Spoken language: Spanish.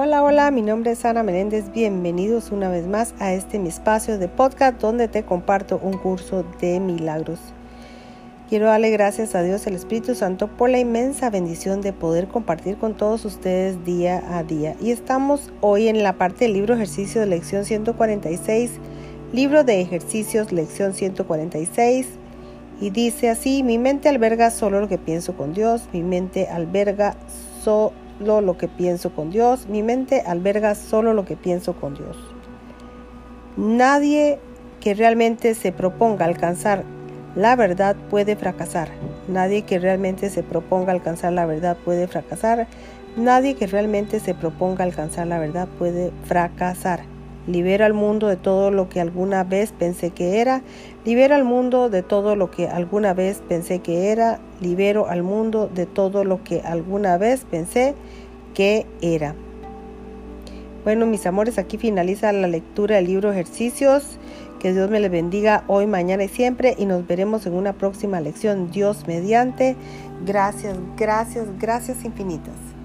Hola, hola, mi nombre es Ana Meléndez. Bienvenidos una vez más a este mi espacio de podcast donde te comparto un curso de milagros. Quiero darle gracias a Dios el Espíritu Santo por la inmensa bendición de poder compartir con todos ustedes día a día. Y estamos hoy en la parte del libro ejercicio de lección 146, libro de ejercicios lección 146. Y dice así, mi mente alberga solo lo que pienso con Dios, mi mente alberga lo que pienso con Dios. Mi mente alberga solo lo que pienso con Dios. Nadie que realmente se proponga alcanzar la verdad puede fracasar. Nadie que realmente se proponga alcanzar la verdad puede fracasar. Nadie que realmente se proponga alcanzar la verdad puede fracasar. Libera al mundo de todo lo que alguna vez pensé que era. Libera al mundo de todo lo que alguna vez pensé que era. Libero al mundo de todo lo que alguna vez pensé que era. Bueno, mis amores, aquí finaliza la lectura del libro Ejercicios. Que Dios me les bendiga hoy, mañana y siempre. Y nos veremos en una próxima lección. Dios mediante. Gracias, gracias, gracias infinitas.